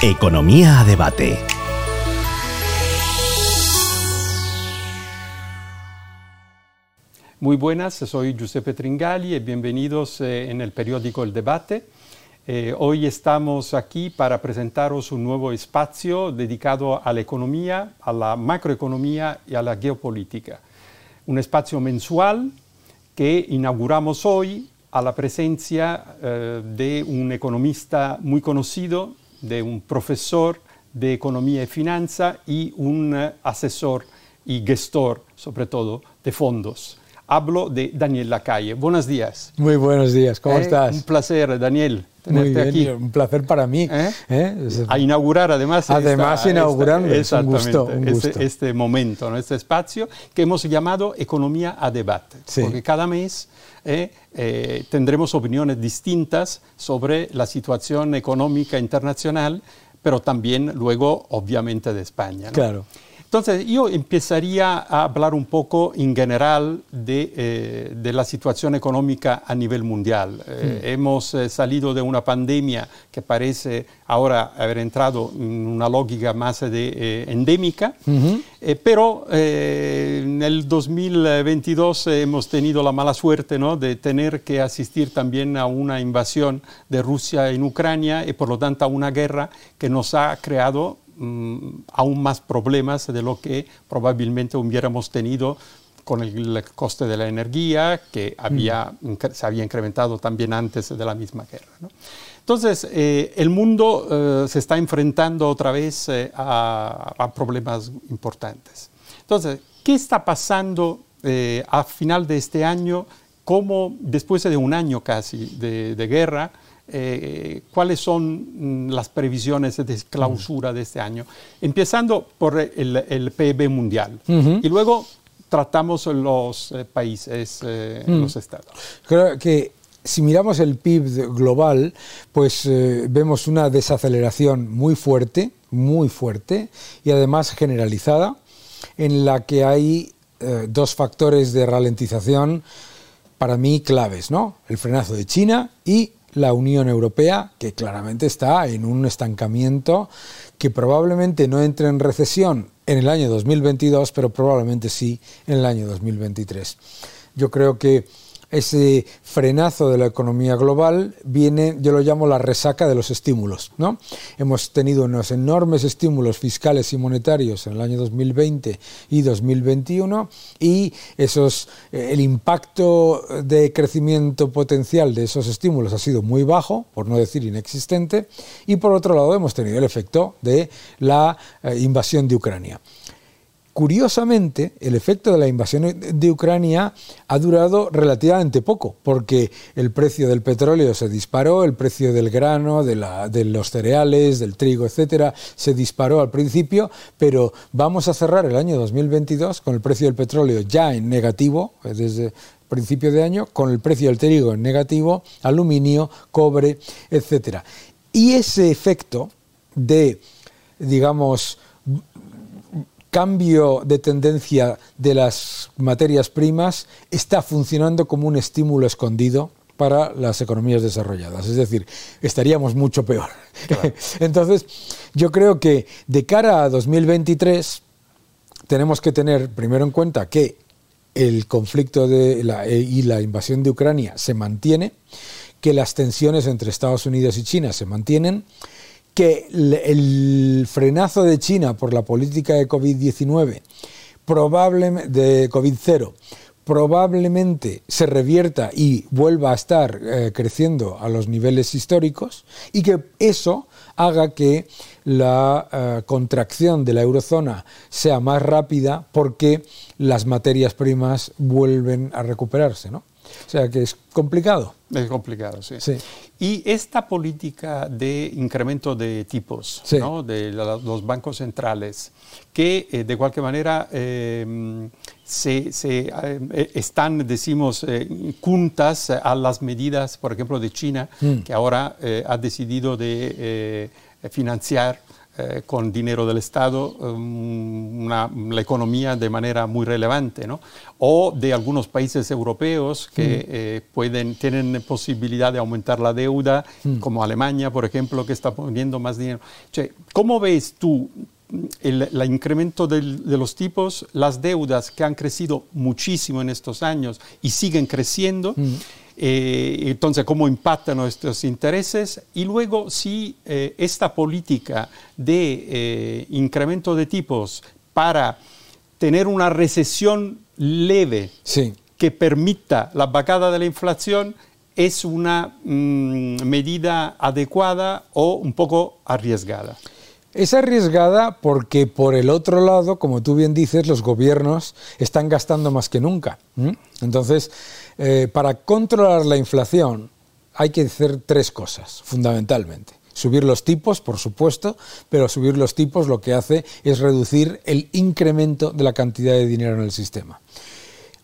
Economía a debate. Muy buenas, soy Giuseppe Tringali y bienvenidos eh, en el periódico El Debate. Eh, hoy estamos aquí para presentaros un nuevo espacio dedicado a la economía, a la macroeconomía y a la geopolítica. Un espacio mensual que inauguramos hoy a la presencia eh, de un economista muy conocido, de un profesor de economía y finanza y un asesor y gestor, sobre todo, de fondos. Hablo de Daniel Lacalle. Buenos días. Muy buenos días, ¿cómo Eh, estás? Un placer, Daniel, Muy bien, aquí. un placer para mí. ¿Eh? ¿eh? A inaugurar además. Además, inaugurando, es un gusto, un este- gusto. Este, momento, ¿no? este espacio que hemos llamado Economía a Debate. Sí. Porque cada mes eh, eh, tendremos opiniones distintas sobre la situación económica internacional, pero también luego, obviamente, de España. ¿no? Claro. Entonces, yo empezaría a hablar un poco en general de, eh, de la situación económica a nivel mundial. Eh, Hemos eh, salido de una pandemia que parece ahora haber entrado en una lógica más de, eh, endémica, eh, pero eh, en el 2022 hemos tenido la mala suerte ¿no? de tener que asistir también a una invasión de Rusia en Ucrania y por lo tanto a una guerra que nos ha creado mm, aún más problemas de lo que probablemente hubiéramos tenido con el, coste de la energía, que había, incre- se había incrementado también antes de la misma guerra. ¿no? Entonces, eh, el mundo eh, se está enfrentando otra vez eh, a, a problemas importantes. Entonces, ¿qué está pasando a final de este año? ¿Cómo, después de un año casi de, de guerra, eh, cuáles son mm, las previsiones de clausura de este año? Empezando por el, el PIB mundial y luego tratamos los eh, países, eh, los estados. Creo que si miramos el PIB global, pues eh, vemos una desaceleración muy fuerte, muy fuerte y además generalizada, en la que hay eh, dos factores de ralentización para mí claves, ¿no? El frenazo de China y la Unión Europea, que claramente está en un estancamiento que probablemente no entre en recesión en el año 2022, pero probablemente sí en el año 2023. Yo creo que ese frenazo de la economía global viene, yo lo llamo la resaca de los estímulos. ¿no? Hemos tenido unos enormes estímulos fiscales y monetarios en el año 2020 y 2021 y esos, eh, el impacto de crecimiento potencial de esos estímulos ha sido muy bajo, por no decir inexistente, y por otro lado hemos tenido el efecto de la eh, invasión de Ucrania. Curiosamente, el efecto de la invasión de Ucrania ha durado relativamente poco, porque el precio del petróleo se disparó, el precio del grano, de, los cereales, del trigo, etcétera, se disparó al principio, pero vamos a cerrar el año 2022 con el precio del petróleo ya en negativo, eh, desde principio de año, con el precio del trigo en negativo, aluminio, cobre, etcétera. Y ese efecto de, digamos, cambio de tendencia de las materias primas está funcionando como un estímulo escondido para las economías desarrolladas. Es decir, estaríamos mucho peor. Entonces, yo creo que de cara a 2023 tenemos que tener primero en cuenta que el conflicto de la- y la invasión de Ucrania se mantiene, que las tensiones entre Estados Unidos y China se mantienen, que el, frenazo de China por la política de COVID-19, probablemente de COVID-0, probablemente se revierta y vuelva a estar eh, creciendo a los niveles históricos y que eso haga que la eh, contracción de la eurozona sea más rápida porque las materias primas vuelven a recuperarse, ¿no? O sea que es complicado. Es complicado, sí. Sí. Y esta política de incremento de tipos Sí. ¿no? de la- los bancos centrales, que eh, de cualquier manera eh, se, se, eh, están, decimos, eh, juntas a las medidas, por ejemplo, de China, Mm. que ahora eh, ha decidido de eh, financiar eh, con dinero del Estado um, la economía de manera muy relevante, ¿no? o de algunos países europeos que mm. eh, pueden, tienen posibilidad de aumentar la deuda, mm. como Alemania, por ejemplo, que está poniendo más dinero. ¿Cómo ves tú el, incremento de los tipos, las deudas que han crecido muchísimo en estos años y siguen creciendo? Mm. Eh, entonces, cómo impactan nuestros intereses y luego si eh, esta política de eh, incremento de tipos para tener una recesión leve que permita la bajada de la inflación es una mm, medida adecuada o un poco arriesgada. Es arriesgada porque por el otro lado, como tú bien dices, los gobiernos están gastando más que nunca. Entonces, eh, para controlar la inflación hay que hacer tres cosas, fundamentalmente. Subir los tipos, por supuesto, pero subir los tipos lo que hace es reducir el incremento de la cantidad de dinero en el sistema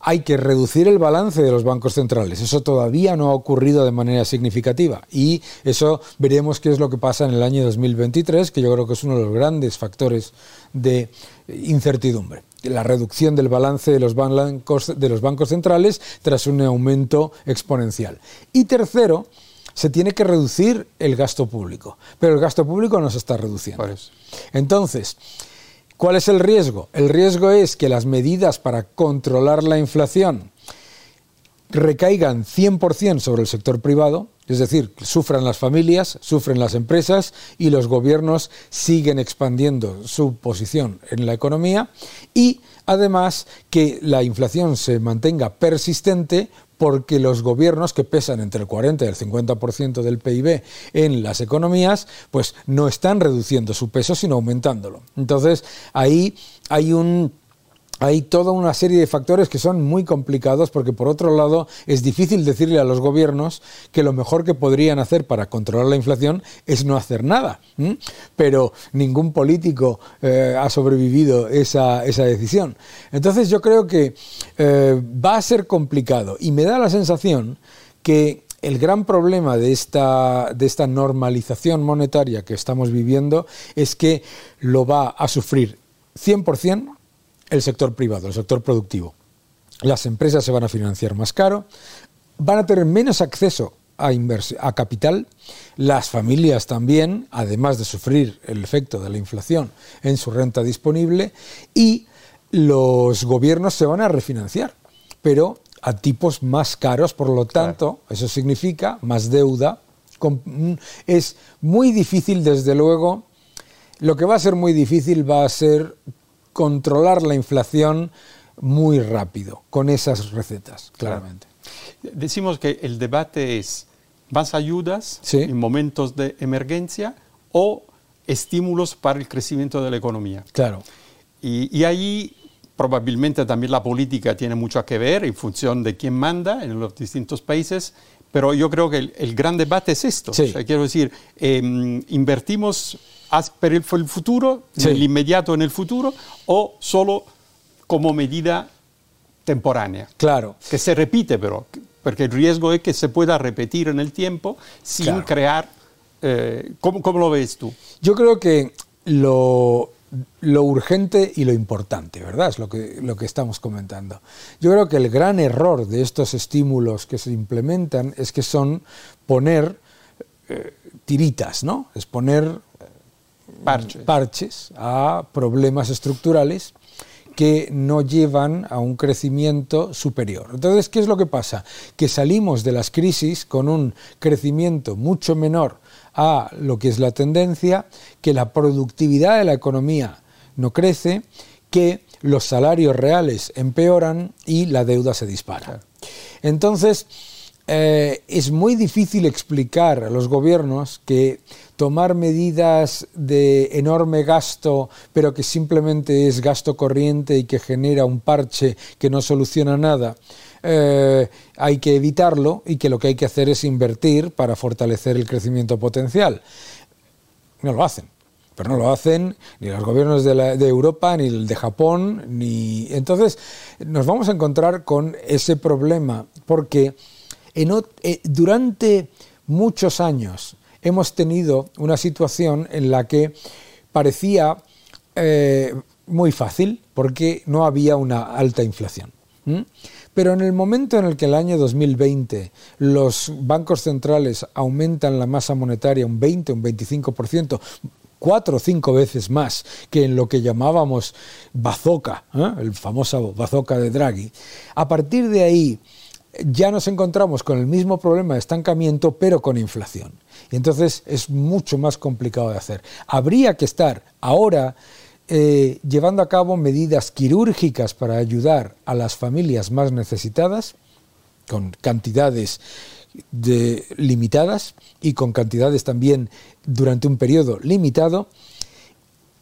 hay que reducir el balance de los bancos centrales. Eso todavía no ha ocurrido de manera significativa y eso veremos qué es lo que pasa en el año 2023, que yo creo que es uno de los grandes factores de incertidumbre. La reducción del balance de los bancos, de los bancos centrales tras un aumento exponencial. Y tercero, se tiene que reducir el gasto público, pero el gasto público no se está reduciendo. Entonces, ¿Cuál es el riesgo? El riesgo es que las medidas para controlar la inflación recaigan 100% sobre el sector privado, es decir, sufran las familias, sufren las empresas y los gobiernos siguen expandiendo su posición en la economía y además que la inflación se mantenga persistente porque los gobiernos que pesan entre el 40 y el 50% del PIB en las economías, pues no están reduciendo su peso, sino aumentándolo. Entonces, ahí hay un hay toda una serie de factores que son muy complicados porque por otro lado es difícil decirle a los gobiernos que lo mejor que podrían hacer para controlar la inflación es no hacer nada. Pero ningún político eh, ha sobrevivido esa, esa, decisión. Entonces yo creo que eh, va a ser complicado y me da la sensación que el gran problema de esta, de esta normalización monetaria que estamos viviendo es que lo va a sufrir 100% el sector privado, el sector productivo. Las empresas se van a financiar más caro, van a tener menos acceso a, a capital, las familias también, además de sufrir el efecto de la inflación en su renta disponible, y los gobiernos se van a refinanciar, pero a tipos más caros, por lo tanto, eso significa más deuda. Es muy difícil, desde luego, lo que va a ser muy difícil va a ser controlar la inflación muy rápido con esas recetas, claramente. Decimos que el debate es más ayudas en momentos de emergencia o estímulos para el crecimiento de la economía. Claro. Y, y ahí probablemente también la política tiene mucho que ver en función de quién manda en los distintos países, pero yo creo que el, gran debate es esto. quiero decir, em, invertimos para el futuro, en el inmediato en el futuro, o solo como medida temporánea. Claro. Que se repite, pero, porque el riesgo es que se pueda repetir en el tiempo sin crear. Eh, ¿cómo, ¿cómo, lo ves tú? Yo creo que lo, lo urgente y lo importante, ¿verdad? Es lo que, lo que estamos comentando. Yo creo que el gran error de estos estímulos que se implementan es que son poner eh, tiritas, ¿no? Es poner parches. a problemas estructurales que no llevan a un crecimiento superior. Entonces, ¿qué es lo que pasa? Que salimos de las crisis con un crecimiento mucho menor a lo que es la tendencia, que la productividad de la economía no crece, que los salarios reales empeoran y la deuda se dispara. Entonces, eh, es muy difícil explicar a los gobiernos que tomar medidas de enorme gasto, pero que simplemente es gasto corriente y que genera un parche que no soluciona nada, eh, hay que evitarlo y que lo que hay que hacer es invertir para fortalecer el crecimiento potencial. No lo hacen pero no lo hacen ni los gobiernos de, Europa, ni el de Japón, ni... Entonces nos vamos a encontrar con ese problema, porque eh, durante muchos años hemos tenido una situación en la que parecía eh, muy fácil porque no había una alta inflación. Pero en el momento en el que el año 2020 los bancos centrales aumentan la masa monetaria un 20, un 25%, cuatro o cinco veces más que en lo que llamábamos bazooka, ¿eh? el famoso bazooka de Draghi, a partir de ahí ya nos encontramos con el mismo problema de estancamiento, pero con inflación. Y entonces es mucho más complicado de hacer. Habría que estar ahora eh, llevando a cabo medidas quirúrgicas para ayudar a las familias más necesitadas, con cantidades limitadas y con cantidades también durante un periodo limitado,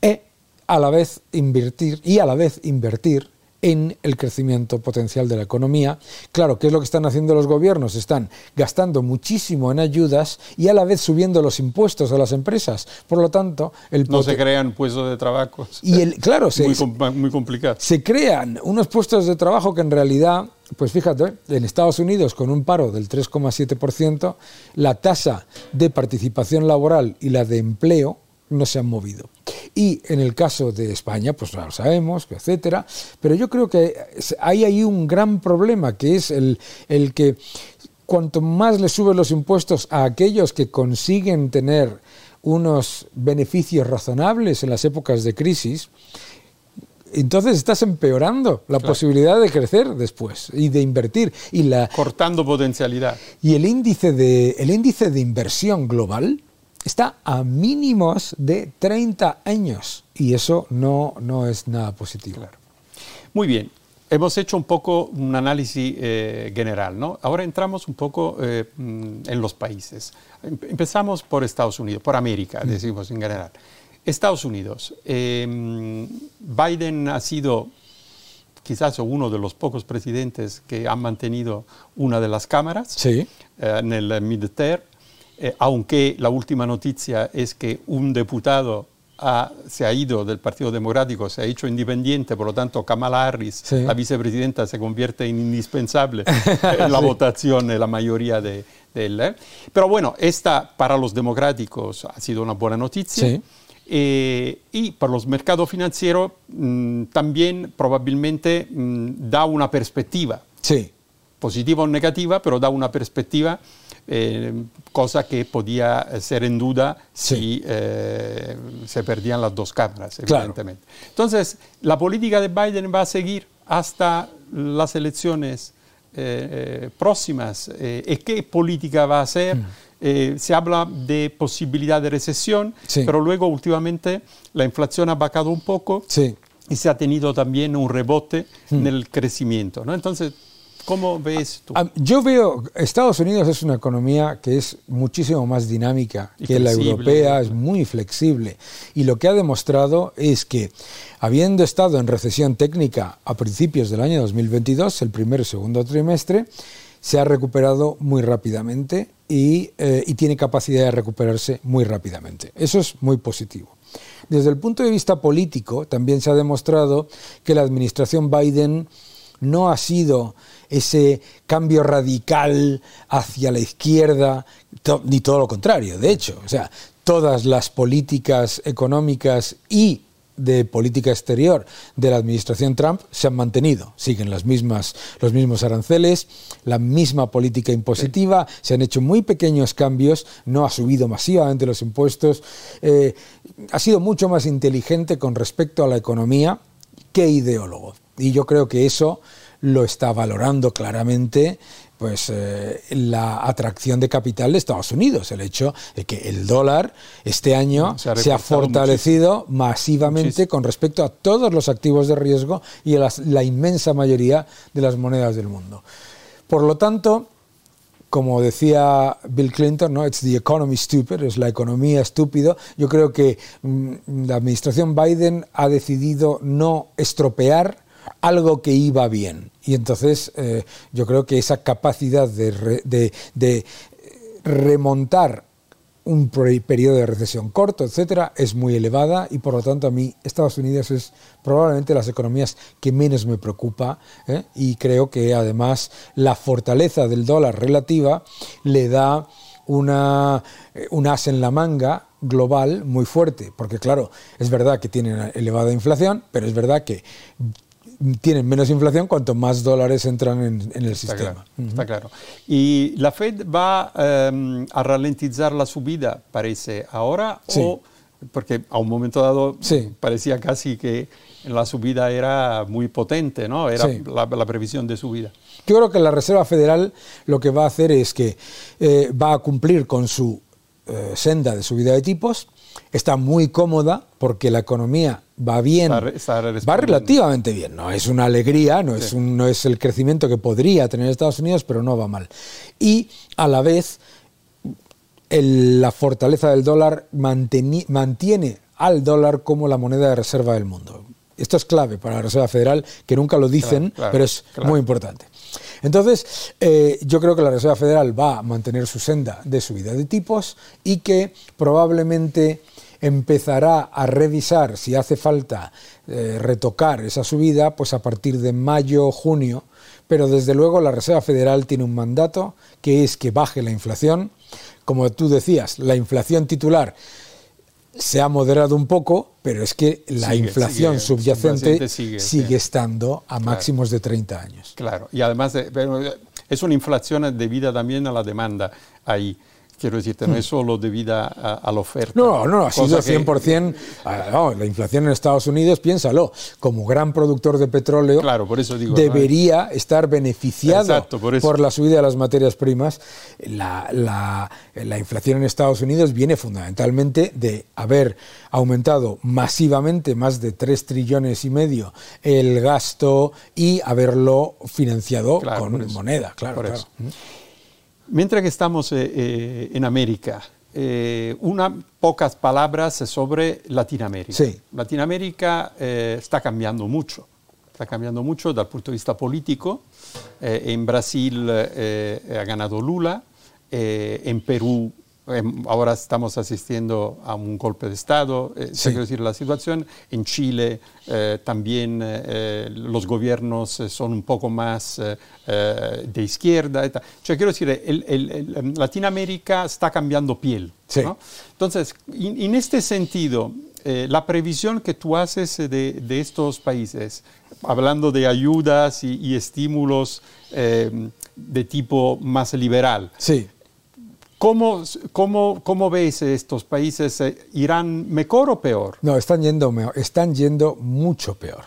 e a la vez invertir y a la vez invertir en el crecimiento potencial de la economía. Claro, ¿qué es lo que están haciendo los gobiernos? Están gastando muchísimo en ayudas y a la vez subiendo los impuestos a las empresas. Por lo tanto, el no se crean puestos de trabajo. Y el, claro, se, muy, muy complicado. Se crean unos puestos de trabajo que en realidad pues fíjate, en Estados Unidos con un paro del 3,7%, la tasa de participación laboral y la de empleo no se han movido. Y en el caso de España, pues lo sabemos, etcétera, pero yo creo que hay ahí un gran problema, que es el, el que cuanto más le suben los impuestos a aquellos que consiguen tener unos beneficios razonables en las épocas de crisis, entonces estás empeorando la posibilidad de crecer después y de invertir y la cortando potencialidad. Y el índice de el índice de inversión global está a mínimos de 30 años y eso no, no es nada positivo. Muy bien, hemos hecho un poco un análisis eh, general, ¿no? Ahora entramos un poco eh, mm, en los países. Empezamos por Estados Unidos, por América, mm. decimos en general. Estados Unidos. Em, Biden ha sido quizás uno de los pocos presidentes que han mantenido una de las cámaras sí. eh, en el midterm eh, aunque la última noticia es que un diputado se ha ido del Partido Democrático, se ha hecho independiente, por lo tanto Kamala Harris, la vicepresidenta, se convierte en indispensable en la votación, en la mayoría de, él. ¿eh? Pero bueno, esta para los democráticos ha sido una buena noticia. Eh, y para los mercados financieros mm, también probablemente mm, da una perspectiva. Sí. Positiva o negativa, pero da una perspectiva eh, cosa que podía ser en duda si eh, se perdían las dos cámaras, evidentemente. Entonces, la política de Biden va a seguir hasta las elecciones eh, próximas. ¿Y qué política va a hacer? Mm. se habla de posibilidad de recesión, pero luego últimamente la inflación ha bajado un poco y se ha tenido también un rebote mm. en el crecimiento. ¿no? Entonces, ¿Cómo ves tú? Yo veo, Estados Unidos es una economía que es muchísimo más dinámica que la europea, es muy flexible. Y lo que ha demostrado es que, habiendo estado en recesión técnica a principios del año 2022, el primer y segundo trimestre, se ha recuperado muy rápidamente y, eh, y tiene capacidad de recuperarse muy rápidamente. Eso es muy positivo. Desde el punto de vista político, también se ha demostrado que la administración Biden no ha sido ese cambio radical hacia la izquierda, ni todo lo contrario, de hecho. O sea, todas las políticas económicas y de política exterior de la administración Trump se han mantenido. Siguen las mismas, los mismos aranceles, la misma política impositiva, se han hecho muy pequeños cambios, no ha subido masivamente los impuestos, eh, ha sido mucho más inteligente con respecto a la economía que ideólogo. Y yo creo que eso lo está valorando claramente pues eh, la atracción de capital de Estados Unidos, el hecho de que el dólar este año se ha, fortalecido masivamente con respecto a todos los activos de riesgo y a la inmensa mayoría de las monedas del mundo. Por lo tanto, como decía Bill Clinton, ¿no? It's the economy stupid, es la economía estúpido. Yo creo que mm, la administración Biden ha decidido no estropear algo que iba bien. Y entonces eh, yo creo que esa capacidad de, remontar un periodo de recesión corto, etcétera, es muy elevada y por lo tanto a mí Estados Unidos es probablemente las economías que menos me preocupa ¿eh? y creo que además la fortaleza del dólar relativa le da una, un as en la manga global muy fuerte, porque claro, es verdad que tienen elevada inflación, pero es verdad que tienen menos inflación cuanto más dólares entran en, el sistema. Está claro. ¿Y la Fed va em, a ralentizar la subida, parece, ahora? O, porque a un momento dado parecía casi que la subida era muy potente, ¿no? Era la, previsión de subida. Yo creo que la Reserva Federal lo que va a hacer es que eh, va a cumplir con su eh, senda de subida de tipos, está muy cómoda porque la economía va bien, va relativamente bien, no es una alegría, no, es no es el crecimiento que podría tener Estados Unidos, pero no va mal. Y a la vez la fortaleza del dólar mantiene al dólar como la moneda de reserva del mundo. Esto es clave para la Reserva Federal, que nunca lo dicen, pero es muy importante. Entonces, eh, yo creo que la Reserva Federal va a mantener su senda de subida de tipos y que probablemente empezará a revisar si hace falta eh, retocar esa subida, pues a partir de mayo o junio, pero desde luego la Reserva Federal tiene un mandato que es que baje la inflación. Como tú decías, la inflación titular se ha moderado un poco, pero es que la inflación subyacente, sigue, estando a máximos de 30 años. Claro, y además es una inflación debida también a la demanda ahí. Quiero decirte, no es solo debida a, la oferta. No, no, ha sido 100%. Ah, la inflación en Estados Unidos, piénsalo, como gran productor de petróleo, claro, por eso digo, debería estar beneficiado por, la subida de las materias primas. La, la, inflación en Estados Unidos viene fundamentalmente de haber aumentado masivamente, más de 3 trillones y medio, el gasto y haberlo financiado con moneda, claro. claro. Mientras que estamos eh, eh, en América, eh, unas pocas palabras sobre Latinoamérica. Sí. Latinoamérica está cambiando mucho, está cambiando mucho desde el punto de vista político. en Brasil ha ganado Lula, en Perú ahora estamos asistiendo a un golpe de Estado, eh, quiero decir, la situación en Chile eh, también eh, los gobiernos son un poco más de izquierda. quiero decir, el, Latinoamérica está cambiando piel. Entonces, en este sentido, la previsión que tú haces de, estos países, hablando de ayudas y, y estímulos de tipo más liberal, sí. ¿Cómo, cómo, cómo ves estos países? Eh, ¿Irán mejor o peor? No, están yendo, están yendo mucho peor,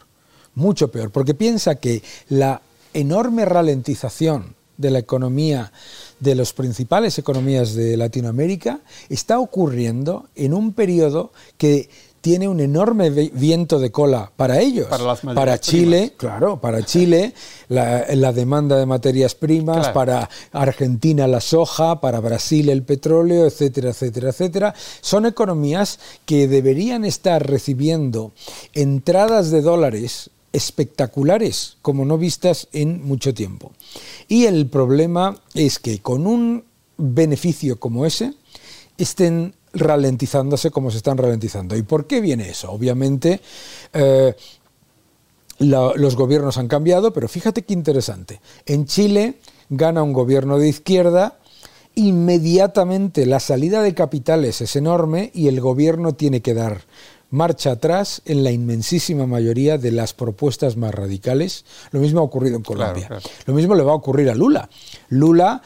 mucho peor, porque piensa que la enorme ralentización de la economía de las principales economías de Latinoamérica está ocurriendo en un periodo que tiene un enorme viento de cola para ellos. Para, Chile, claro, para Chile la, demanda de materias primas, para Argentina la soja, para Brasil el petróleo, etcétera, etcétera, etcétera. Son economías que deberían estar recibiendo entradas de dólares espectaculares, como no vistas en mucho tiempo. Y el problema es que con un beneficio como ese, estén ralentizándose como se están ralentizando. ¿Y por qué viene eso? Obviamente, eh, los gobiernos han cambiado, pero fíjate qué interesante. En Chile gana un gobierno de izquierda, inmediatamente la salida de capitales es enorme y el gobierno tiene que dar marcha atrás en la inmensísima mayoría de las propuestas más radicales. Lo mismo ha ocurrido en Colombia. Lo mismo le va a ocurrir a Lula. Lula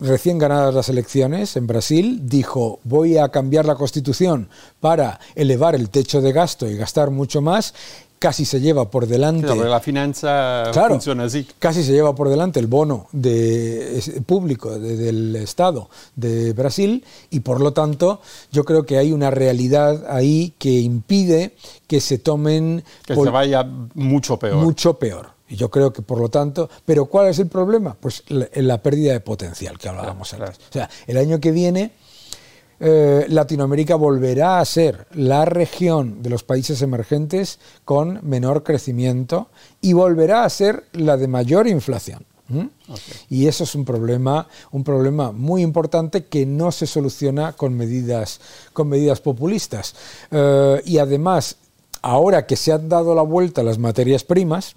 recién ganadas las elecciones en Brasil, dijo voy a cambiar la constitución para elevar el techo de gasto y gastar mucho más, casi se lleva por delante. la finanza funciona así. Casi se lleva por delante el bono de, público del Estado de Brasil y por lo tanto yo creo que hay una realidad ahí que impide que se tomen. Que se vaya mucho peor. Mucho peor. Y yo creo que, por lo tanto, ¿pero cuál es el problema? Pues la, pérdida de potencial que hablábamos antes. O sea, el año que viene eh, Latinoamérica volverá a ser la región de los países emergentes con menor crecimiento y volverá a ser la de mayor inflación. Y eso es un problema, un problema muy importante que no se soluciona con medidas, con medidas populistas. Eh, y además, ahora que se han dado la vuelta las materias primas,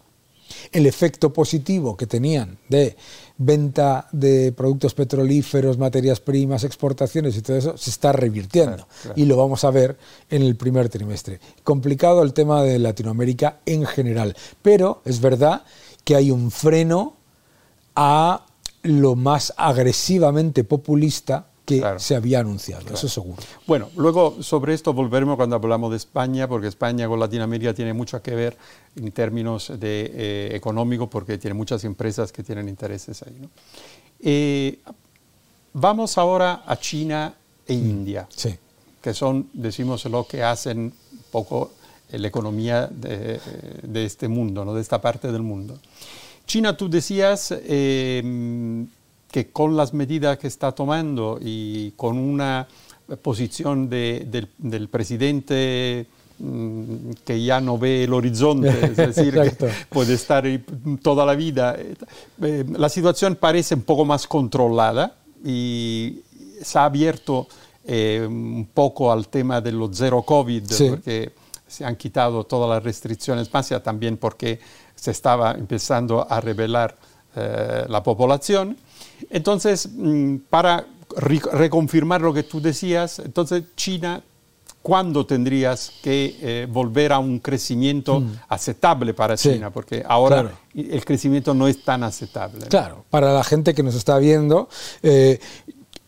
el efecto positivo que tenían de venta de productos petrolíferos, materias primas, exportaciones y todo eso se está revirtiendo. Y lo vamos a ver en el primer trimestre. Complicado el tema de Latinoamérica en general, pero es verdad que hay un freno a lo más agresivamente populista que se había anunciado, eso seguro. Bueno, luego sobre esto volveremos cuando hablamos de España, porque España con Latinoamérica tiene mucho que ver en términos de, eh, económicos, porque tiene muchas empresas que tienen intereses ahí. Eh, vamos ahora a China e mm, India, que son, decimos, lo que hacen un poco la economía de, este mundo, ¿no? de esta parte del mundo. China, tú decías eh, que con las medidas que está tomando y con una posición del, presidente mm, que ya no ve el horizonte, es decir, que puede estar toda la vida, eh, la situación parece un poco más controlada y se ha abierto eh, un poco al tema de los cero COVID, porque se han quitado todas las restricciones, más también porque se estaba empezando a revelar eh, la población. Entonces, mm, para reconfirmar lo que tú decías, entonces China, ¿cuándo tendrías que eh, volver a un crecimiento mm. aceptable para China? Porque ahora el crecimiento no es tan aceptable. Claro, para la gente que nos está viendo, eh,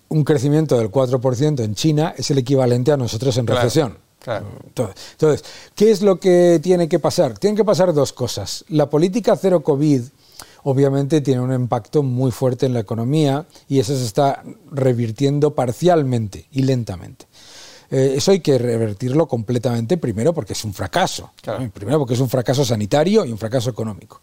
un crecimiento del 4% en China es el equivalente a nosotros en recesión. Entonces, ¿qué es lo que tiene que pasar? Tienen que pasar dos cosas. La política cero COVID obviamente tiene un impacto muy fuerte en la economía y eso se está revirtiendo parcialmente y lentamente. Eh, eso hay que revertirlo completamente, primero porque es un fracaso. Primero porque es un fracaso sanitario y un fracaso económico.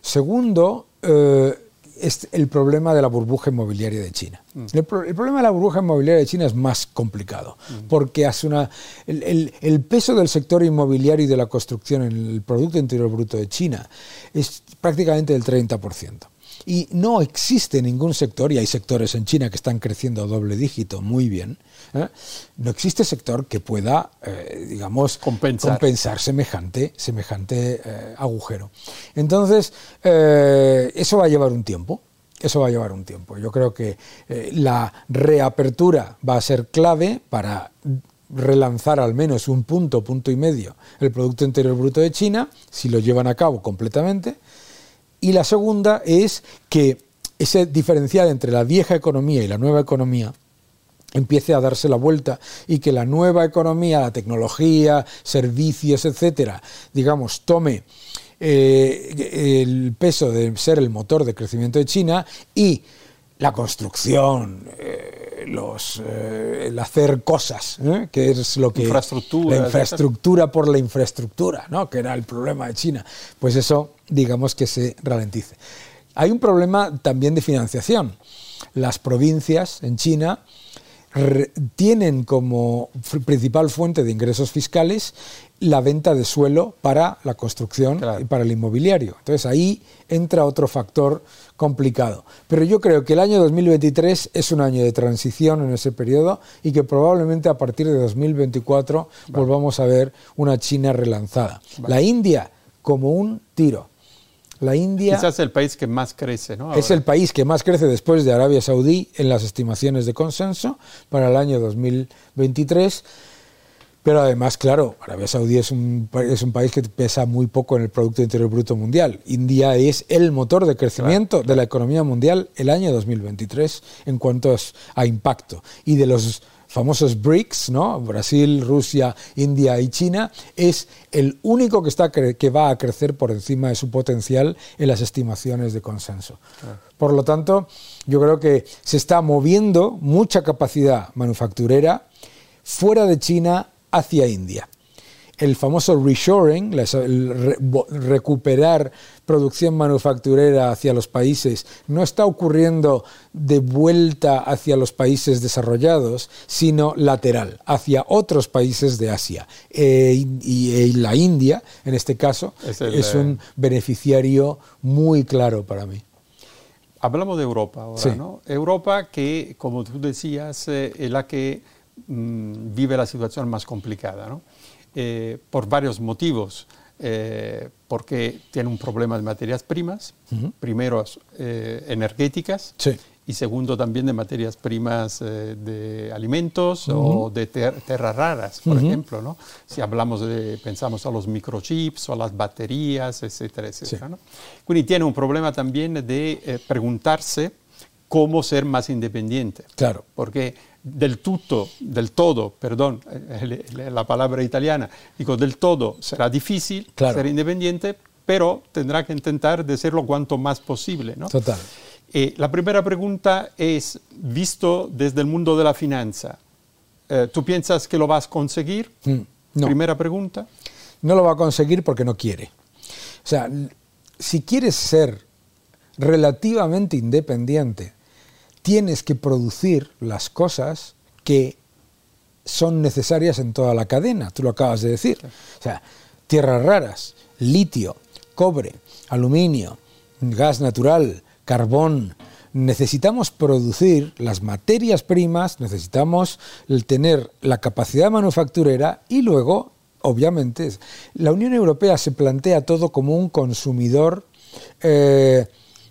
Segundo, eh, es el problema de la burbuja inmobiliaria de China. Mm. El, problema de la burbuja inmobiliaria de China es más complicado, mm. porque hace una, el, peso del sector inmobiliario y de la construcción en el Producto Interior Bruto de China es prácticamente del 30%. Y no existe ningún sector, y hay sectores en China que están creciendo a doble dígito muy bien, ¿eh? no existe sector que pueda, eh, digamos, compensar, semejante, semejante eh, agujero. Entonces, eso va a llevar un tiempo. Eso va a llevar un tiempo. Yo creo que la reapertura va a ser clave para relanzar al menos un punto, punto y medio el Producto Interior Bruto de China, si lo llevan a cabo completamente. Y la segunda es que ese diferencial entre la vieja economía y la nueva economía empiece a darse la vuelta y que la nueva economía, la tecnología, servicios, etcétera, digamos, tome eh, el peso de ser el motor de crecimiento de China y la construcción, eh, los, eh, el hacer cosas, que es lo que... Infraestructura. La infraestructura por la infraestructura, ¿no? que era el problema de China. Pues eso, digamos que se ralentice. Hay un problema también de financiación. Las provincias en China tienen como principal fuente de ingresos fiscales la venta de suelo para la construcción y para el inmobiliario. Entonces ahí entra otro factor complicado. Pero yo creo que el año 2023 es un año de transición en ese periodo y que probablemente a partir de 2024 volvamos a ver una China relanzada. La India como un tiro. La India... Quizás el país que más crece, ¿no? Es el país que más crece después de Arabia Saudí en las estimaciones de consenso para el año 2023. Pero además, claro, Arabia Saudí es un, es un país que pesa muy poco en el Producto Interior Bruto Mundial. India es el motor de crecimiento de la economía mundial el año 2023 en cuanto a impacto. Y de los famosos BRICS, ¿no? Brasil, Rusia, India y China, es el único que, está, que va a crecer por encima de su potencial en las estimaciones de consenso. Por lo tanto, yo creo que se está moviendo mucha capacidad manufacturera fuera de China hacia India el famoso reshoring, el recuperar producción manufacturera hacia los países, no está ocurriendo de vuelta hacia los países desarrollados, sino lateral, hacia otros países de Asia. Eh, y, eh, la India, en este caso, es, un beneficiario muy claro para mí. Hablamos de Europa ahora, ¿no? Europa que, como tú decías, eh, es la que mm, vive la situación más complicada, ¿no? Eh, por varios motivos. eh, porque tiene un problema de materias primas, primero eh, energéticas y segundo también de materias primas eh, de alimentos o de tierras raras, por ejemplo, ¿no? Si hablamos de, pensamos a los microchips o a las baterías, etcétera, etcétera. ¿no? tiene un problema también de preguntarse cómo ser más independiente. Claro. Porque del tutto, del todo, perdón, la palabra italiana, digo, del todo será difícil ser independiente, pero tendrá que intentar de serlo cuanto más posible. ¿no? Total. Eh, la primera pregunta es, visto desde el mundo de la finanza, eh, ¿tú piensas que lo vas a conseguir? Mm, no. Primera pregunta. No lo va a conseguir porque no quiere. O sea, si quieres ser relativamente independiente, tienes que producir las cosas que son necesarias en toda la cadena, tú lo acabas de decir. O sea, tierras raras, litio, cobre, aluminio, gas natural, carbón. Necesitamos producir las materias primas, necesitamos tener la capacidad manufacturera y luego, obviamente, la Unión Europea se plantea todo como un consumidor eh,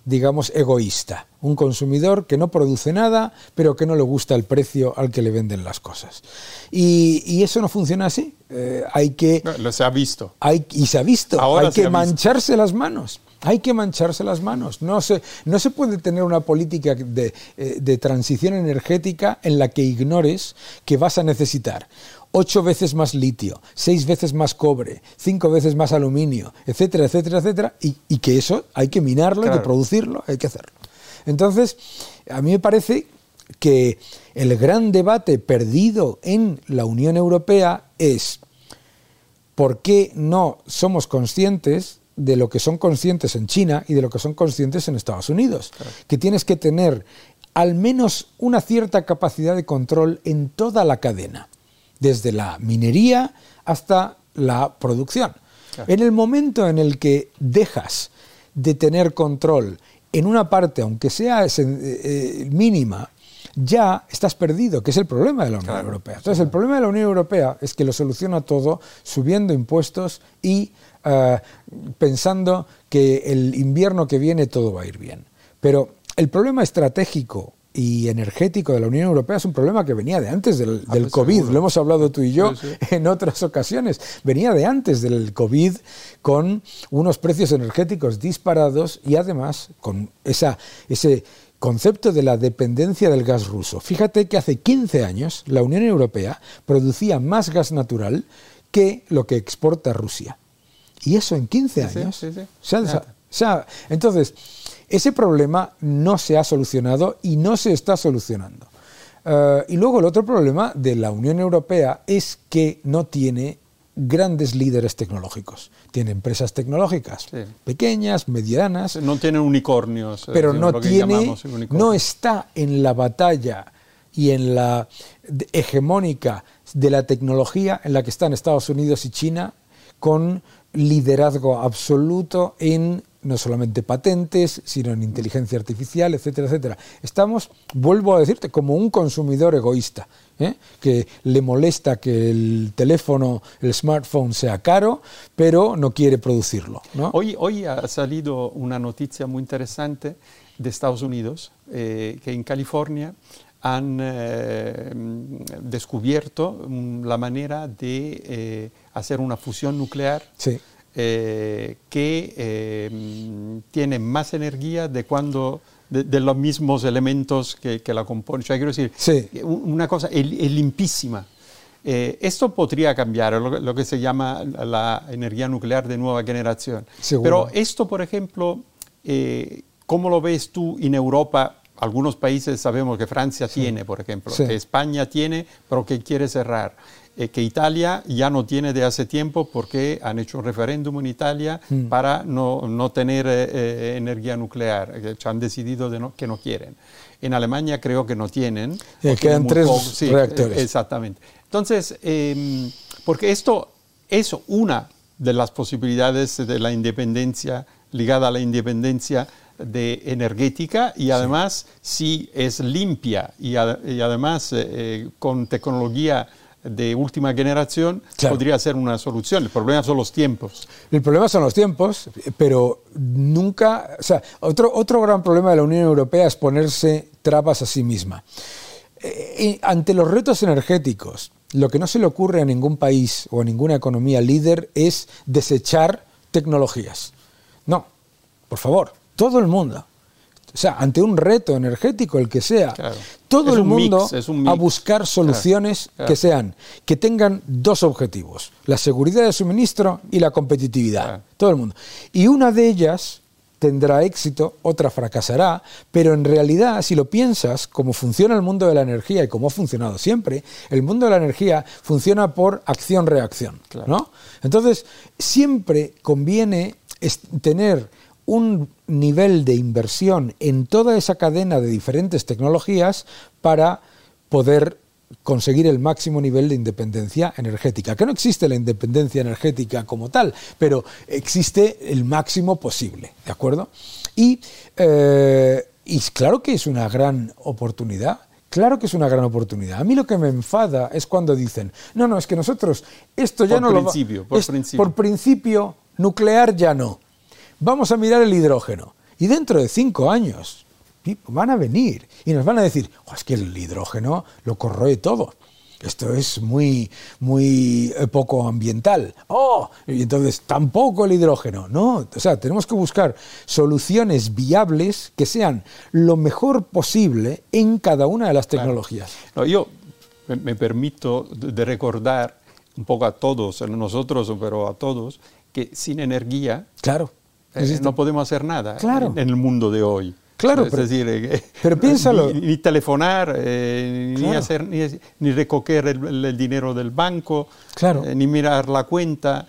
digamos, egoísta. Un consumidor que no produce nada, pero que no le gusta el precio al que le venden las cosas. Y, eso no funciona así. Eh, hay que... lo se ha visto. Hay, y se ha visto. hay que mancharse las manos. Hay que mancharse las manos. No se, no se puede tener una política de, eh, de transición energética en la que ignores que vas a necesitar ocho veces más litio, seis veces más cobre, cinco veces más aluminio, etcétera, etcétera, etcétera, y, que eso hay que minarlo, hay que producirlo, hay que hacerlo. Entonces, a mí me parece que el gran debate perdido en la Unión Europea es por qué no somos conscientes de lo que son conscientes en China y de lo que son conscientes en Estados Unidos. Que tienes que tener al menos una cierta capacidad de control en toda la cadena desde la minería hasta la producción. En el momento en el que dejas de tener control en una parte, aunque sea eh, eh, mínima, ya estás perdido, que es el problema de la Unión Europea. Entonces, el problema de la Unión Europea es que lo soluciona todo subiendo impuestos y eh, pensando que el invierno que viene todo va a ir bien. Pero el problema estratégico y energético de la Unión Europea es un problema que venía de antes del, ah, pues COVID, lo hemos hablado tú y yo en otras ocasiones, venía de antes del COVID con unos precios energéticos disparados y además con esa, ese concepto de la dependencia del gas ruso. Fíjate que hace 15 años la Unión Europea producía más gas natural que lo que exporta Rusia. Y eso en 15 años. entonces, ese problema no se ha solucionado y no se está solucionando. Eh, y luego el otro problema de la Unión Europea es que no tiene grandes líderes tecnológicos. Tiene empresas tecnológicas pequeñas, medianas. No tiene unicornios. Eh, pero no tiene, no está en la batalla y en la hegemónica de la tecnología en la que están Estados Unidos y China con liderazgo absoluto en no solamente patentes, sino en inteligencia artificial, etcétera, etcétera. Estamos, vuelvo a decirte, como un consumidor egoísta, ¿eh? que le molesta que el teléfono, el smartphone sea caro, pero no quiere producirlo. Hoy, hoy ha salido una noticia muy interesante de Estados Unidos, eh, que en California han eh, descubierto la manera de hacer una fusión nuclear. Sí eh, que eh, tiene más energía de cuando de, los mismos elementos que, la componen. O quiero decir, una cosa es, limpísima. Eh, esto podría cambiar, lo, que se llama la energía nuclear de nueva generación. Pero esto, por ejemplo, ¿cómo lo ves tú en Europa? Algunos países sabemos que Francia tiene, por ejemplo, que España tiene, pero que quiere cerrar. Eh, que Italia ya no tiene de hace tiempo porque han hecho un referéndum en Italia mm. para no, no tener eh, eh, energía nuclear, han decidido de no, que no quieren. En Alemania creo que no tienen. quedan tres reactores. Exactamente. Entonces, em, porque esto es una de las posibilidades de la independencia, ligada a la independencia de energética y además si es limpia y, además con tecnología de última generación podría ser una solución. El problema son los tiempos. El problema son los tiempos, pero nunca, o sea, otro, otro gran problema de la Unión Europea es ponerse trabas a sí misma. Eh, ante los retos energéticos, lo que no se le ocurre a ningún país o a ninguna economía líder es desechar tecnologías. No, por favor, todo el mundo. O sea, ante un reto energético, el que sea, todo el mundo a buscar soluciones que sean, que tengan dos objetivos, la seguridad de suministro y la competitividad. Todo el mundo. Y una de ellas tendrá éxito, otra fracasará, pero en realidad, si lo piensas, como funciona el mundo de la energía y como ha funcionado siempre, el mundo de la energía funciona por acción-reacción. ¿no? Entonces, siempre conviene tener un nivel de inversión en toda esa cadena de diferentes tecnologías para poder conseguir el máximo nivel de independencia energética. Que no existe la independencia energética como tal, pero existe el máximo posible, ¿de acuerdo? Y, eh, y claro que es una gran oportunidad. Claro que es una gran oportunidad. A mí lo que me enfada es cuando dicen, no, no, es que nosotros esto ya no lo va, por principio. por principio nuclear ya no. Vamos a mirar el hidrógeno. Y dentro de cinco años, van a venir y nos van a decir, es que el hidrógeno lo corroe todo. Esto es muy, muy eh, poco ambiental. Oh, y entonces tampoco el hidrógeno. No, o sea, tenemos que buscar soluciones viables que sean lo mejor posible en cada una de las tecnologías. yo me, permito de recordar un poco a todos, a nosotros, pero a todos, que sin energía claro, eh, no podemos hacer nada en el mundo de hoy. Claro, es decir, eh, pero piénsalo. Ni, telefonar, eh, ni, hacer, ni, recoger el, dinero del banco, claro. Eh, ni mirar la cuenta.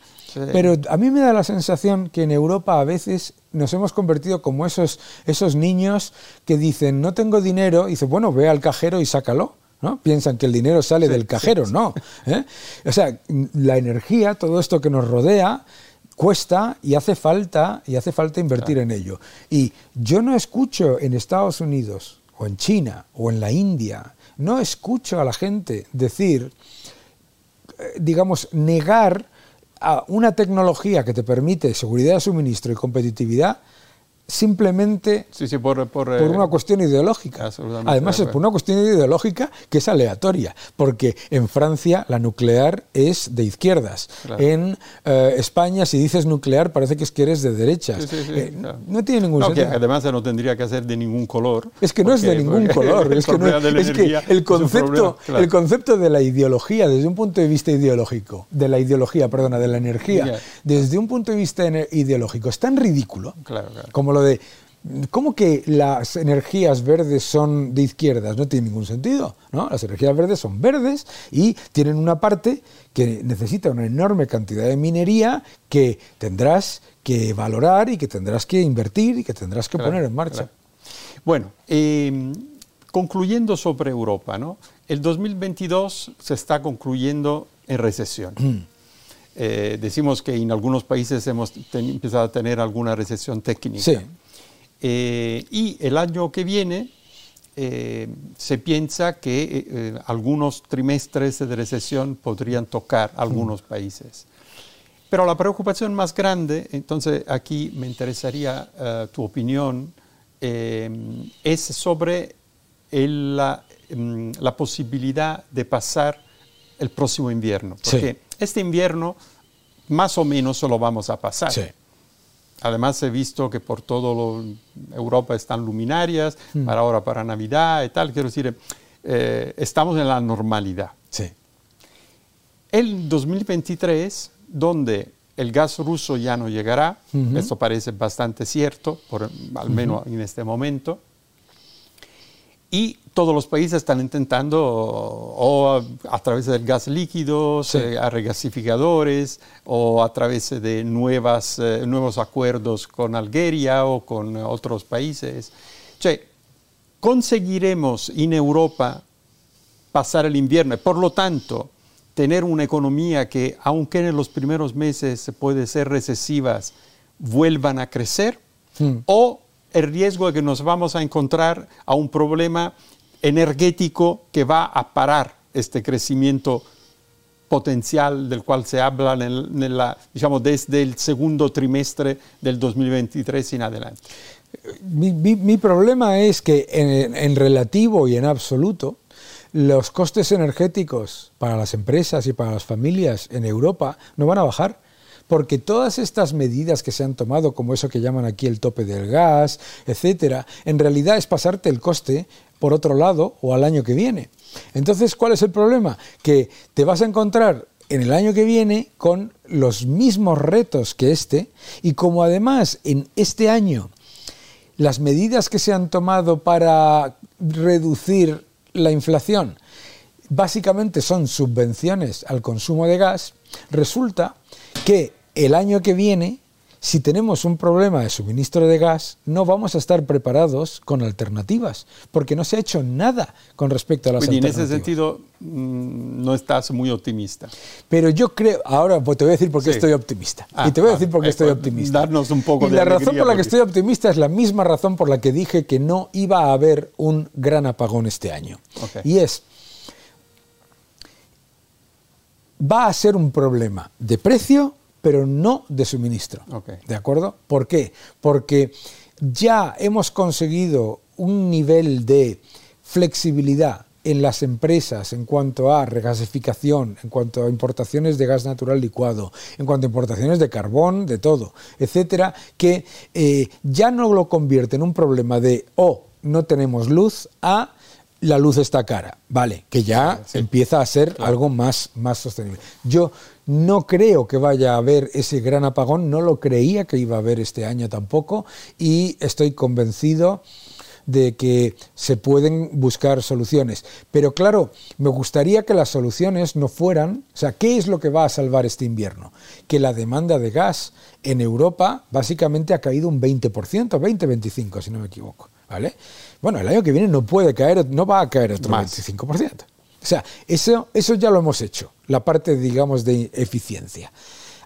Pero a mí me da la sensación que en Europa a veces nos hemos convertido como esos, esos niños que dicen, no tengo dinero, y dice, bueno, ve al cajero y sácalo. ¿no? Piensan que el dinero sale del cajero, no. O sea, la energía, todo esto que nos rodea, cuesta y hace falta y hace falta invertir en ello. Y yo no escucho en Estados Unidos o en China o en la India, no escucho a la gente decir, eh, digamos, negar a una tecnología que te permite seguridad de suministro y competitividad simplemente por, eh, una cuestión ideológica. Además es por una cuestión ideológica que es aleatoria, porque en Francia la nuclear es de izquierdas. En eh, España si dices nuclear parece que es que eres de derechas. Eh, no tiene ningún sentido. además no tendría que ser de ningún color. Es que no es de ningún color. Es que, el concepto, el concepto de la ideología desde un punto de vista ideológico, de la ideología, perdona, de la energía, desde un punto de vista ideológico es tan ridículo como lo de ¿Cómo que las energías verdes son de izquierdas? No tiene ningún sentido. ¿no? Las energías verdes son verdes y tienen una parte que necesita una enorme cantidad de minería que tendrás que valorar y que tendrás que invertir y que tendrás que poner en marcha. Bueno, em, concluyendo sobre Europa, ¿no? el 2022 se está concluyendo en recesión. Mm. Eh, decimos que en algunos países hemos empezado a tener alguna recesión técnica. Eh, y el año que viene eh, se piensa que algunos trimestres de recesión podrían tocar algunos países. Pero la preocupación más grande, entonces aquí me interesaría tu opinión, es sobre la, mm, la, posibilidad de pasar el próximo invierno. Porque este invierno más o menos se lo vamos a pasar. Además he visto que por todo Europa están luminarias, hmm. para ahora para Navidad y tal. Quiero decir, eh, estamos en la normalidad. Sí. El 2023, donde el gas ruso ya no llegará, esto parece bastante cierto, por, al menos en este momento, y todos los países están intentando, o a, través del gas líquido, eh, a regasificadores, o a través de nuevas, eh, nuevos acuerdos con Algeria o con otros países. Cioè, conseguiremos en Europa pasar el invierno y, por lo tanto, tener una economía que, aunque en los primeros meses puede ser recesivas, vuelvan a crecer, hmm. o el riesgo de que nos vamos a encontrar a un problema energético que va a parar este crecimiento potencial del cual se habla desde el segundo trimestre del 2023 en adelante. Mi, problema es que en, relativo y en absoluto, los costes energéticos para las empresas y para las familias en Europa no van a bajar porque todas estas medidas que se han tomado, como eso que llaman aquí el tope del gas, etcétera, en realidad es pasarte el coste por otro lado o al año que viene. Entonces, ¿cuál es el problema? Que te vas a encontrar en el año que viene con los mismos retos que este y como además en este año las medidas que se han tomado para reducir la inflación básicamente son subvenciones al consumo de gas, resulta que el año que viene si tenemos un problema de suministro de gas, no vamos a estar preparados con alternativas, porque no se ha hecho nada con respecto a las alternativas. Y en ese sentido mm, no estás muy optimista. Pero yo creo, ahora pues te voy a decir por qué estoy optimista. Ah, y te voy a decir por qué estoy optimista. Darnos un poco y la razón por la que estoy optimista es la misma razón por la que dije que no iba a haber un gran apagón este año. Y es, va a ser un problema de precio pero no de suministro. ¿De acuerdo? ¿Por qué? Porque ya hemos conseguido un nivel de flexibilidad en las empresas en cuanto a regasificación, en cuanto a importaciones de gas natural licuado, en cuanto a importaciones de carbón, de todo, etcétera, que eh, ya no lo convierte en un problema de, oh, no tenemos luz, a la luz está cara, vale, que ya empieza a ser algo más, más sostenible. Yo no creo que vaya a haber ese gran apagón, no lo creía que iba a haber este año tampoco y estoy convencido de que se pueden buscar soluciones. Pero claro, me gustaría que las soluciones no fueran, o sea, ¿qué es lo que va a salvar este invierno? Que la demanda de gas en Europa básicamente ha caído un 20%, 20-25 si no me equivoco, ¿vale? Bueno, el año que viene no puede caer, no va a caer otro 25%. O sea, eso, eso ya lo hemos hecho, la parte, digamos, de eficiencia.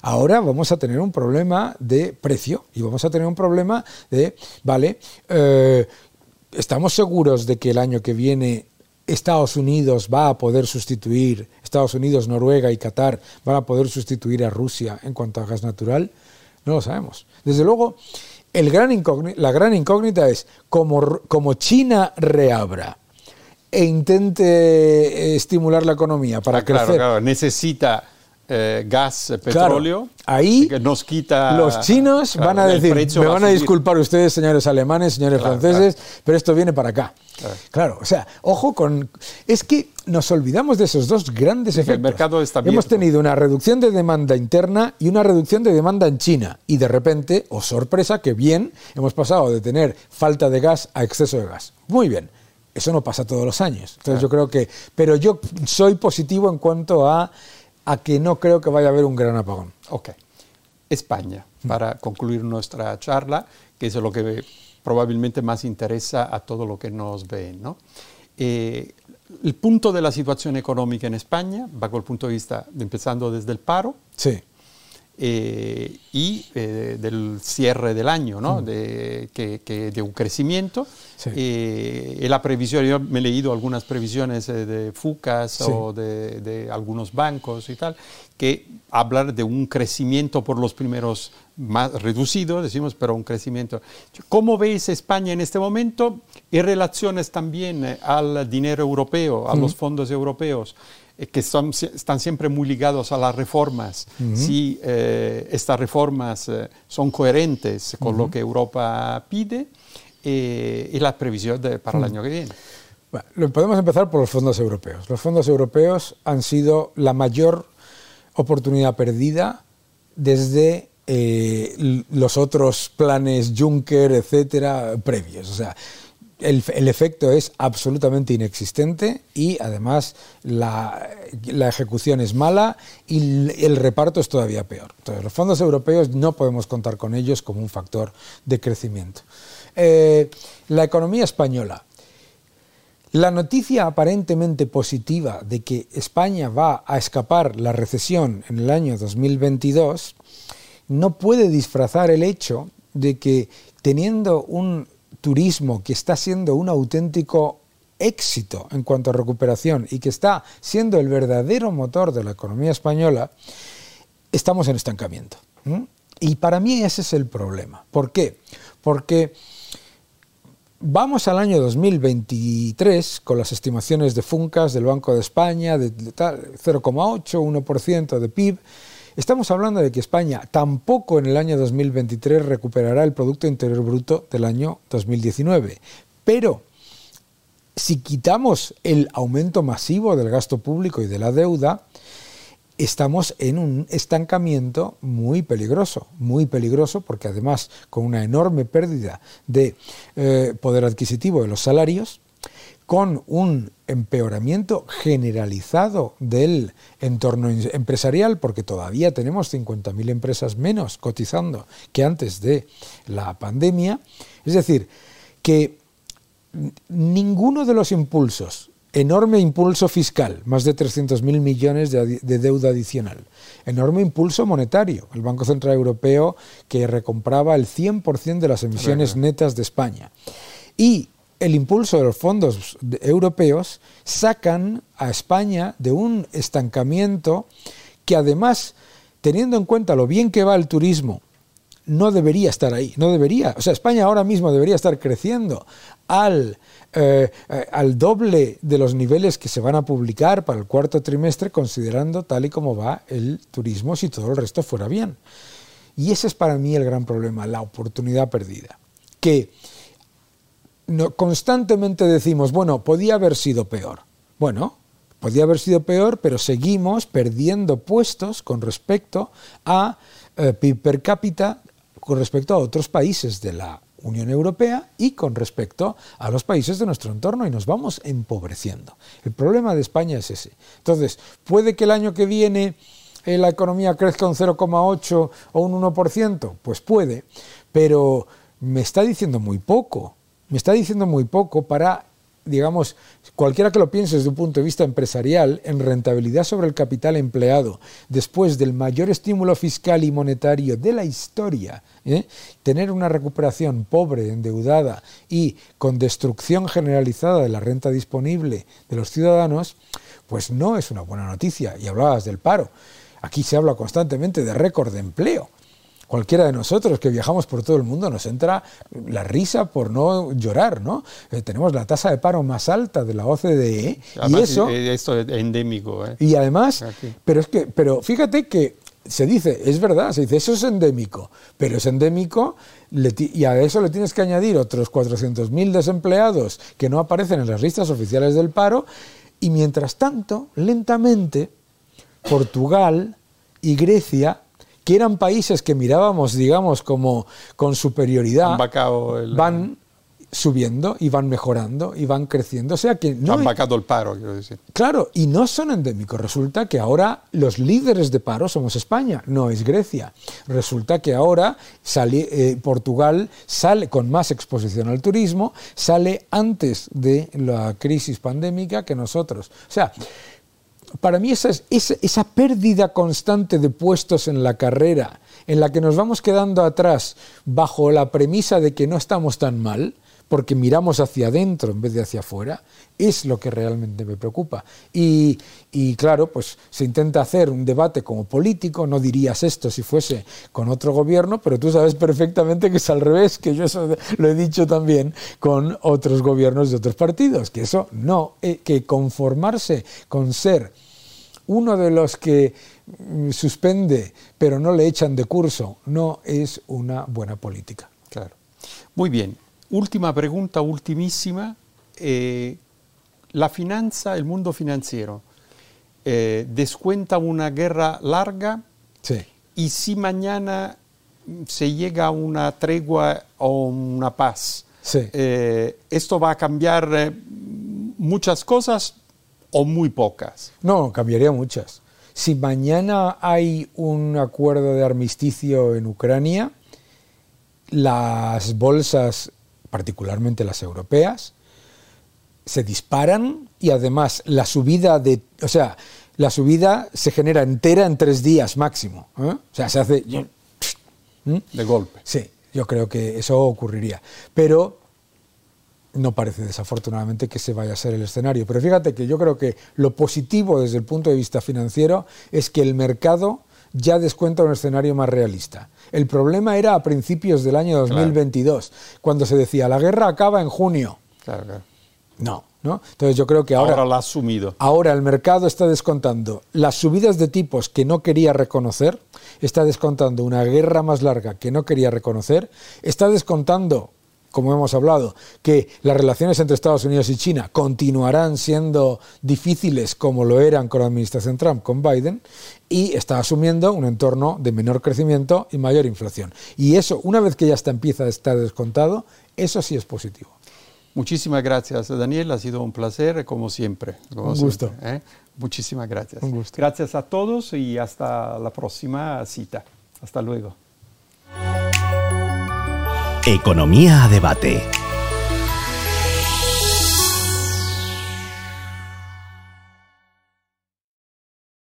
Ahora vamos a tener un problema de precio y vamos a tener un problema de, vale, eh, estamos seguros de que el año que viene Estados Unidos va a poder sustituir, Estados Unidos, Noruega y Qatar van a poder sustituir a Rusia en cuanto a gas natural? No lo sabemos. Desde luego, el gran la gran incógnita es, como, como China reabra, e intente eh, estimular la economía para ah, crecer. Claro, claro. necesita eh, gas, eh, petróleo, ahí que nos quita. Los chinos van a decir, me van a, disculpar ustedes, señores alemanes, señores franceses, pero esto viene para acá. Claro. o sea, ojo con. Es que nos olvidamos de esos dos grandes efectos. El mercado está Hemos tenido una reducción de demanda interna y una reducción de demanda en China. Y de repente, oh sorpresa, que bien, hemos pasado de tener falta de gas a exceso de gas. Muy bien. Eso no pasa todos los años. Entonces yo creo que, pero yo soy positivo en cuanto a, a que no creo que vaya a haber un gran apagón. Ok. España, para concluir nuestra charla, que es lo que probablemente más interesa a todo lo que nos ven. ¿no? Eh, el punto de la situación económica en España, bajo el punto de vista, empezando desde el paro, sí. Eh, y eh, del cierre del año, ¿no? Mm. de, que, de un crecimiento. Eh, y la previsión, yo me he leído algunas previsiones de FUCAS o de, algunos bancos y tal, que hablan de un crecimiento por los primeros más reducido, decimos, pero un crecimiento. ¿Cómo veis España en este momento? Y relaciones también al dinero europeo, a los fondos europeos. Eh, que son, están siempre muy ligados a las reformas, si eh, estas reformas eh, son coherentes con lo que Europa pide y las previsiones para el año que viene. Bueno, podemos empezar por los fondos europeos. Los fondos europeos han sido la mayor oportunidad perdida desde los otros planes Juncker, etcétera, previos. O sea, el, efecto es absolutamente inexistente y además la, ejecución es mala y el, reparto es todavía peor. Entonces, los fondos europeos no podemos contar con ellos como un factor de crecimiento. Eh, la economía española. La noticia aparentemente positiva de que España va a escapar la recesión en el año 2022 no puede disfrazar el hecho de que teniendo un turismo que está siendo un auténtico éxito en cuanto a recuperación y que está siendo el verdadero motor de la economía española, estamos en estancamiento. Y para mí ese es el problema. ¿Por qué? Porque vamos al año 2023 con las estimaciones de Funcas del Banco de España de 0,8, 1% de PIB. Estamos hablando de que España tampoco en el año 2023 recuperará el Producto Interior Bruto del año 2019. Pero si quitamos el aumento masivo del gasto público y de la deuda, estamos en un estancamiento muy peligroso, muy peligroso porque además con una enorme pérdida de eh, poder adquisitivo de los salarios, con un empeoramiento generalizado del entorno empresarial, porque todavía tenemos 50.000 empresas menos cotizando que antes de la pandemia. Es decir, que ninguno de los impulsos, enorme impulso fiscal, más de 300.000 millones de, deuda adicional, enorme impulso monetario, el Banco Central Europeo que recompraba el 100% de las emisiones netas de España, y el impulso de los fondos europeos sacan a España de un estancamiento que además, teniendo en cuenta lo bien que va el turismo, no debería estar ahí, no debería. O sea, España ahora mismo debería estar creciendo al, eh, eh, al doble de los niveles que se van a publicar para el cuarto trimestre, considerando tal y como va el turismo, si todo el resto fuera bien. Y ese es para mí el gran problema, la oportunidad perdida. Que constantemente decimos, bueno, podía haber sido peor. Bueno, podía haber sido peor, pero seguimos perdiendo puestos con respecto a eh, per cápita, con respecto a otros países de la Unión Europea y con respecto a los países de nuestro entorno y nos vamos empobreciendo. El problema de España es ese. Entonces, puede que el año que viene eh, la economía crezca un 0,8 o un 1%, pues puede, pero me está diciendo muy poco me está diciendo muy poco para, digamos, cualquiera que lo piense desde un punto de vista empresarial, en rentabilidad sobre el capital empleado, después del mayor estímulo fiscal y monetario de la historia, ¿eh? tener una recuperación pobre, endeudada y con destrucción generalizada de la renta disponible de los ciudadanos, pues no es una buena noticia. Y hablabas del paro. Aquí se habla constantemente de récord de empleo cualquiera de nosotros que viajamos por todo el mundo nos entra la risa por no llorar, ¿no? Eh, tenemos la tasa de paro más alta de la OCDE y eso eh, esto es endémico, ¿eh? Y además, pero es que pero fíjate que se dice, es verdad, se dice, eso es endémico, pero es endémico y a eso le tienes que añadir otros 400.000 desempleados que no aparecen en las listas oficiales del paro y mientras tanto, lentamente, Portugal y Grecia que eran países que mirábamos, digamos, como con superioridad, van subiendo y van mejorando y van creciendo. O sea que no. Han vacado el paro, quiero decir. Claro, y no son endémicos. Resulta que ahora los líderes de paro somos España, no es Grecia. Resulta que ahora sale, eh, Portugal sale con más exposición al turismo, sale antes de la crisis pandémica que nosotros. O sea, para mí esa, esa, pérdida constante de puestos en la carrera, en la que nos vamos quedando atrás bajo la premisa de que no estamos tan mal, porque miramos hacia adentro en vez de hacia afuera, es lo que realmente me preocupa. Y, claro, pues se intenta hacer un debate como político, no dirías esto si fuese con otro gobierno, pero tú sabes perfectamente que es al revés, que yo eso lo he dicho también con otros gobiernos de otros partidos, que eso no, eh, que conformarse con ser uno de los que mm, suspende pero no le echan de curso no es una buena política. Claro. Muy bien. Última pregunta, ultimísima. Eh, la finanza, el mundo financiero, eh, descuenta una guerra larga sí. y si mañana se llega a una tregua o una paz, sí. Eh, ¿esto va a cambiar muchas cosas o muy pocas? No, cambiaría muchas. Si mañana hay un acuerdo de armisticio en Ucrania, las bolsas, particularmente las europeas, se disparan y además la subida de, o sea, la subida se genera entera en tres días máximo. ¿eh? O sea, se hace de golpe. Sí, yo creo que eso ocurriría. Pero no parece desafortunadamente que se vaya a ser el escenario. Pero fíjate que yo creo que lo positivo desde el punto de vista financiero es que el mercado ya descuenta un escenario más realista. El problema era a principios del año 2022, cuando se decía la guerra acaba en junio. No, ¿no? Entonces yo creo que ahora, ahora lo ha asumido. Ahora el mercado está descontando las subidas de tipos que no quería reconocer, está descontando una guerra más larga que no quería reconocer, está descontando como hemos hablado, que las relaciones entre Estados Unidos y China continuarán siendo difíciles como lo eran con la administración Trump, con Biden, y está asumiendo un entorno de menor crecimiento y mayor inflación. Y eso, una vez que ya está, empieza a estar descontado, eso sí es positivo. Muchísimas gracias, Daniel. Ha sido un placer, como siempre. un gusto. ¿eh? Muchísimas gracias. Un gusto. Gracias a todos y hasta la próxima cita. Hasta luego. Economía a debate.